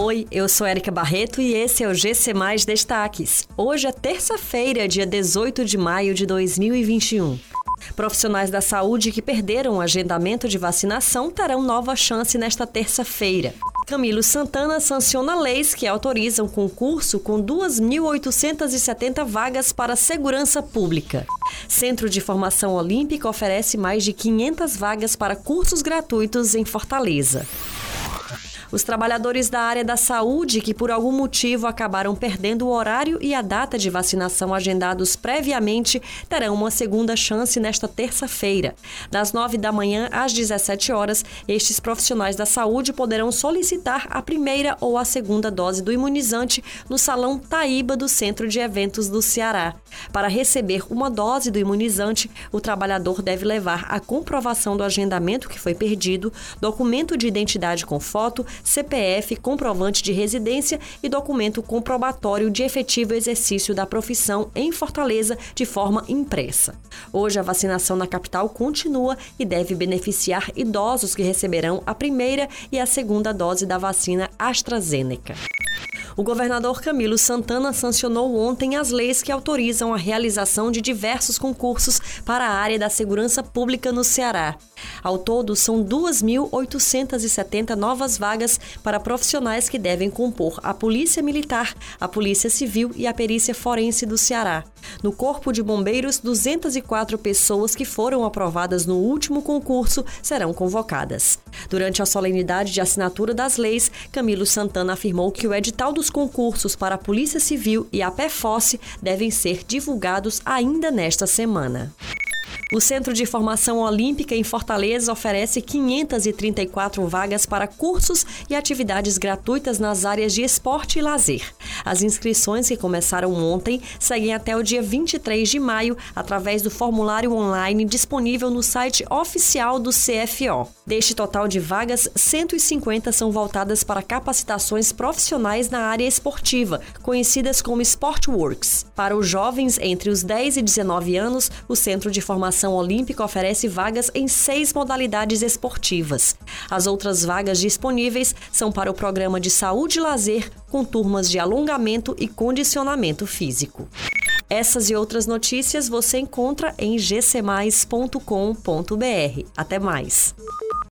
Oi, eu sou Érica Barreto e esse é o GC Mais Destaques. Hoje é terça-feira, dia 18 de maio de 2021. Profissionais da saúde que perderam o agendamento de vacinação terão nova chance nesta terça-feira. Camilo Santana sanciona leis que autorizam concurso com 2.870 vagas para segurança pública. Centro de Formação Olímpica oferece mais de 500 vagas para cursos gratuitos em Fortaleza. Os trabalhadores da área da saúde que por algum motivo acabaram perdendo o horário e a data de vacinação agendados previamente terão uma segunda chance nesta terça-feira. Das 9 da manhã às 17 horas, estes profissionais da saúde poderão solicitar a primeira ou a segunda dose do imunizante no Salão Taíba do Centro de Eventos do Ceará. Para receber uma dose do imunizante, o trabalhador deve levar a comprovação do agendamento que foi perdido, documento de identidade com foto, CPF, comprovante de residência e documento comprobatório de efetivo exercício da profissão em Fortaleza de forma impressa. Hoje a vacinação na capital continua e deve beneficiar idosos que receberão a primeira e a segunda dose da vacina AstraZeneca. O governador Camilo Santana sancionou ontem as leis que autorizam a realização de diversos concursos para a área da segurança pública no Ceará. Ao todo, são 2.870 novas vagas para profissionais que devem compor a Polícia Militar, a Polícia Civil e a Perícia Forense do Ceará. No Corpo de Bombeiros, 204 pessoas que foram aprovadas no último concurso serão convocadas. Durante a solenidade de assinatura das leis, Camilo Santana afirmou que o edital dos concursos para a Polícia Civil e a PFOSSE devem ser divulgados ainda nesta semana. O Centro de Formação Olímpica em Fortaleza oferece 534 vagas para cursos e atividades gratuitas nas áreas de esporte e lazer. As inscrições que começaram ontem seguem até o dia 23 de maio através do formulário online disponível no site oficial do CFO. Deste total de vagas, 150 são voltadas para capacitações profissionais na área esportiva, conhecidas como Sportworks. Para os jovens entre os 10 e 19 anos, o Centro de Formação Federação Olímpica oferece vagas em seis modalidades esportivas. As outras vagas disponíveis são para o programa de saúde e lazer, com turmas de alongamento e condicionamento físico. Essas e outras notícias você encontra em gcmais.com.br. Até mais!